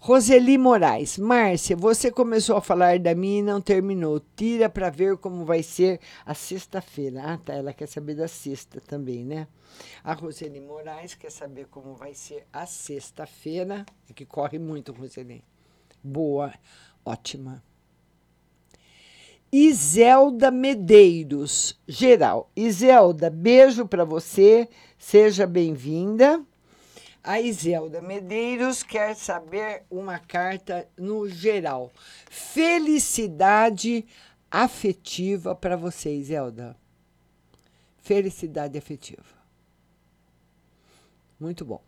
Roseli Moraes, Márcia, você começou a falar da minha e não terminou. Tira para ver como vai ser a sexta-feira. Ah, tá. Ela quer saber da sexta também, né? A Roseli Moraes quer saber como vai ser a sexta-feira. É que corre muito, Roseli. Boa, ótima. Iselda Medeiros, geral. Iselda, beijo para você. Seja bem-vinda. A Iselda Medeiros quer saber uma carta no geral. Felicidade afetiva para você, Iselda. Felicidade afetiva. Muito bom.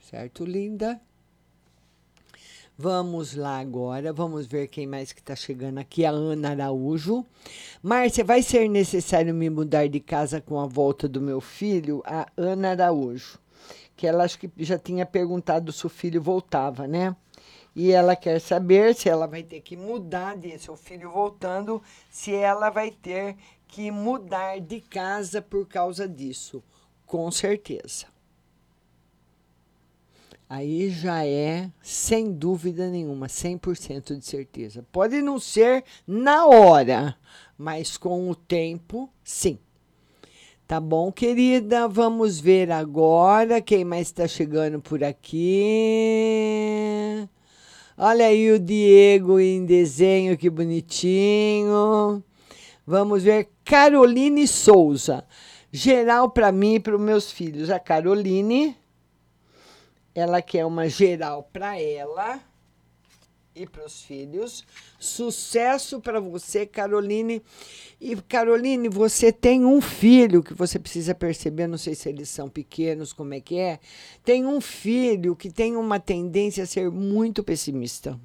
Certo, linda? Vamos lá agora, vamos ver quem mais que está chegando aqui. A Ana Araújo. Márcia, vai ser necessário me mudar de casa com a volta do meu filho? A Ana Araújo. Que ela acho que já tinha perguntado se o filho voltava, né? E ela quer saber se ela vai ter que mudar de seu filho voltando, se ela vai ter que mudar de casa por causa disso. Com certeza aí já é, sem dúvida nenhuma, 100% de certeza. Pode não ser na hora, mas com o tempo, sim. Tá bom, querida? Vamos ver agora quem mais está chegando por aqui. Olha aí o Diego em desenho, que bonitinho. Vamos ver Caroline Souza. Geral para mim e para os meus filhos. A Caroline ela quer uma geral para ela. e para os filhos. Sucesso para você, Caroline. E Caroline, você tem um filho que você precisa perceber, não sei se eles são pequenos, como é que é. Tem um filho que tem uma tendência a ser muito pessimista.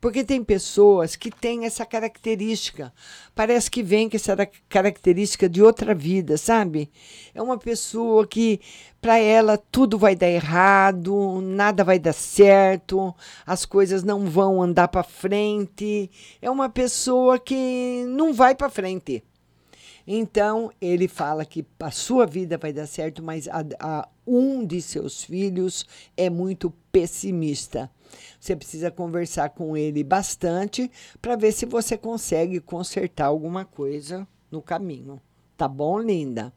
Porque tem pessoas que têm essa característica. Parece que vem com essa característica de outra vida, sabe? É uma pessoa que, para ela, tudo vai dar errado, nada vai dar certo, as coisas não vão andar para frente. É uma pessoa que não vai para frente. Então, ele fala que a sua vida vai dar certo, mas a, a um de seus filhos é muito pessimista. Você precisa conversar com ele bastante para ver se você consegue consertar alguma coisa no caminho. Tá bom, linda?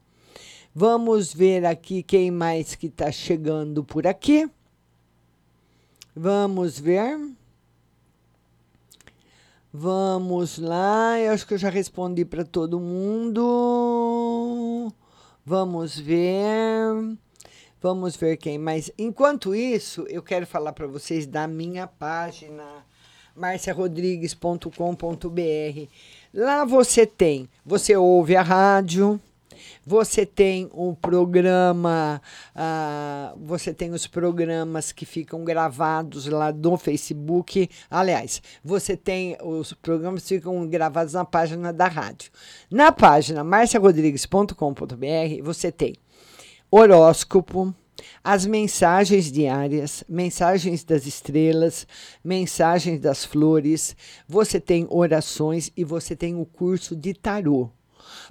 Vamos ver aqui quem mais que está chegando por aqui. Vamos ver. Vamos lá, eu acho que eu já respondi para todo mundo. Vamos ver. Vamos ver quem mais. Enquanto isso, eu quero falar para vocês da minha página marciarodrigues.com.br. Lá você tem, você ouve a rádio, você tem um programa, uh, você tem os programas que ficam gravados lá no Facebook. Aliás, você tem os programas que ficam gravados na página da rádio. Na página marciarodrigues.com.br, você tem horóscopo, as mensagens diárias, mensagens das estrelas, mensagens das flores, você tem orações e você tem o curso de tarô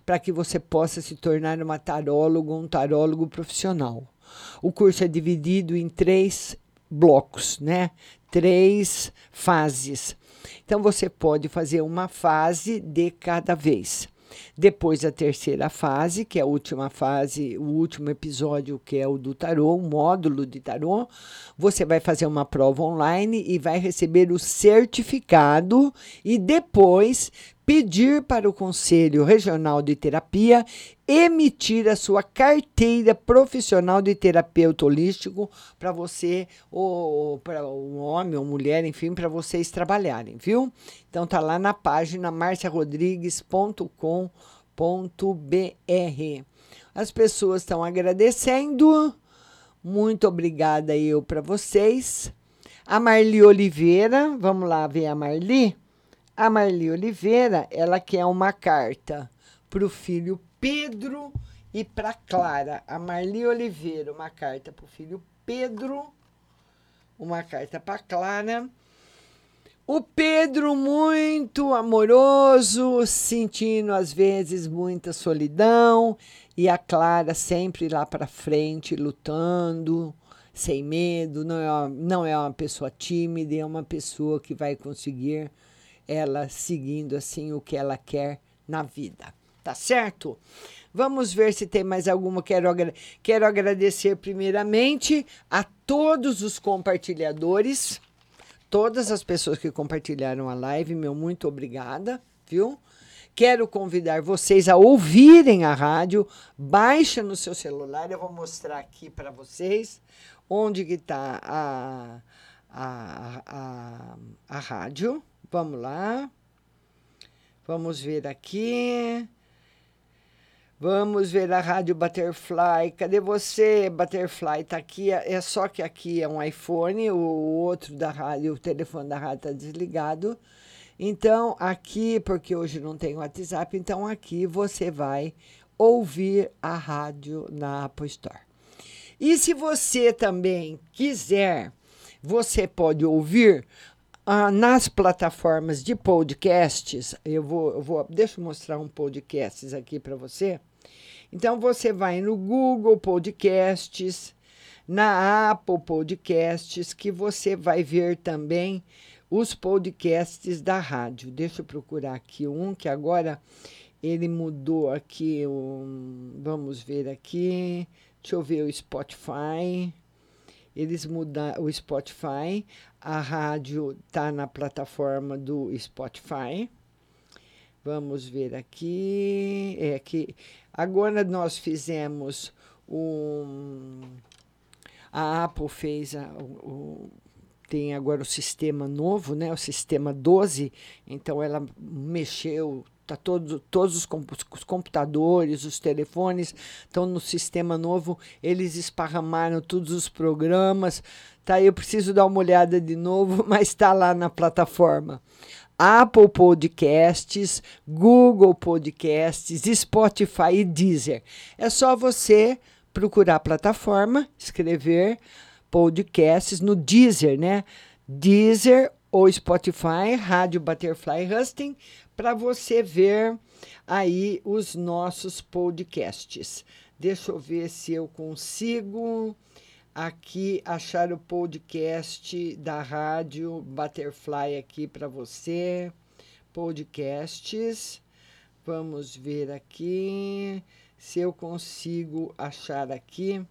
para que você possa se tornar uma tarólogo, um tarólogo profissional. O curso é dividido em três blocos, né? Três fases. Então você pode fazer uma fase de cada vez. Depois a terceira fase, que é a última fase, o último episódio, que é o do tarô, o módulo de tarô, você vai fazer uma prova online e vai receber o certificado e depois pedir para o Conselho Regional de Terapia emitir a sua carteira profissional de terapeuta holístico para você, ou para um homem ou mulher, enfim, para vocês trabalharem, viu? Então tá lá na página marciarodrigues.com.br. As pessoas estão agradecendo. Muito obrigada eu para vocês. A Marli Oliveira, vamos lá ver a Marli. A Marli Oliveira, ela quer uma carta para o filho Pedro e para Clara. A Marli Oliveira, uma carta para o filho Pedro, uma carta para Clara. O Pedro, muito amoroso, sentindo às vezes muita solidão, e a Clara sempre lá para frente, lutando, sem medo. Não é, uma, não é uma pessoa tímida, é uma pessoa que vai conseguir ela seguindo assim o que ela quer na vida. Tá certo? Vamos ver se tem mais alguma. Quero, quero agradecer primeiramente a todos os compartilhadores, todas as pessoas que compartilharam a live, meu muito obrigada, viu? Quero convidar vocês a ouvirem a rádio. Baixa no seu celular, eu vou mostrar aqui para vocês onde que está a, a, a, a rádio. Vamos lá. Vamos ver aqui. Vamos ver a rádio Butterfly. Cadê você, Butterfly? Tá aqui. É só que aqui é um iPhone, o outro da rádio, o telefone da rádio está desligado. Então, aqui, porque hoje não tem WhatsApp, então aqui você vai ouvir a rádio na Apple Store. E se você também quiser, você pode ouvir ah, nas plataformas de podcasts, eu vou, eu vou, deixa eu mostrar um podcasts aqui para você. Então você vai no Google Podcasts, na Apple Podcasts, que você vai ver também os podcasts da rádio. Deixa eu procurar aqui um que agora ele mudou aqui. Um, vamos ver aqui. Deixa eu ver o Spotify. Eles mudaram o Spotify. A rádio está na plataforma do Spotify. Vamos ver aqui. É que agora nós fizemos um. A Apple fez a, o, tem agora o sistema novo, né? O sistema 12. Então ela mexeu, tá todo, todos os, computadores, os telefones estão no sistema novo. Eles esparramaram todos os programas. Tá, eu preciso dar uma olhada de novo, mas está lá na plataforma. Apple Podcasts, Google Podcasts, Spotify e Deezer. É só você procurar a plataforma, escrever podcasts no Deezer, né? Deezer ou Spotify, Rádio Butterfly Husting, para você ver aí os nossos podcasts. Deixa eu ver se eu consigo aqui achar o podcast da rádio Butterfly aqui para você. Podcasts. Vamos ver aqui se eu consigo achar aqui.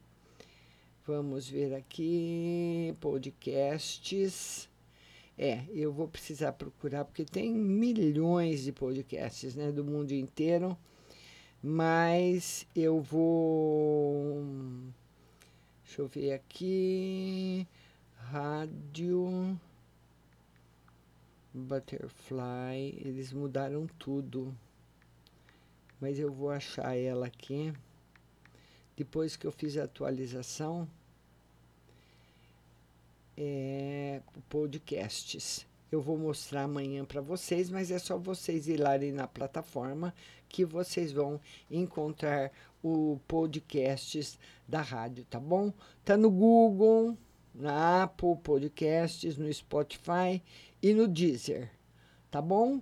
Vamos ver aqui. Podcasts. É, eu vou precisar procurar, porque tem milhões de podcasts né, do mundo inteiro. Mas eu vou Deixa eu ver aqui. Rádio Butterfly. Eles mudaram tudo. Mas eu vou achar ela aqui. Depois que eu fiz a atualização. É, podcasts. Eu vou mostrar amanhã para vocês, mas é só vocês irem na plataforma que vocês vão encontrar o podcasts da rádio, tá bom? Tá no Google, na Apple Podcasts, no Spotify e no Deezer, tá bom?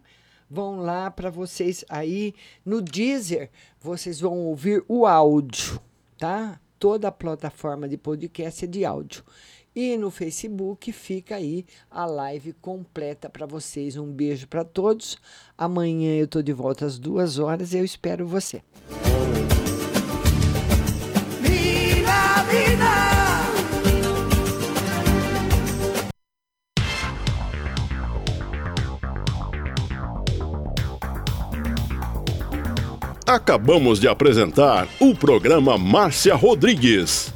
Vão lá para vocês aí no Deezer, vocês vão ouvir o áudio, tá? Toda a plataforma de podcast é de áudio. E no Facebook fica aí a live completa para vocês. Um beijo para todos. Amanhã eu tô de volta às duas horas. Eu espero você. Acabamos de apresentar o programa Márcia Rodrigues.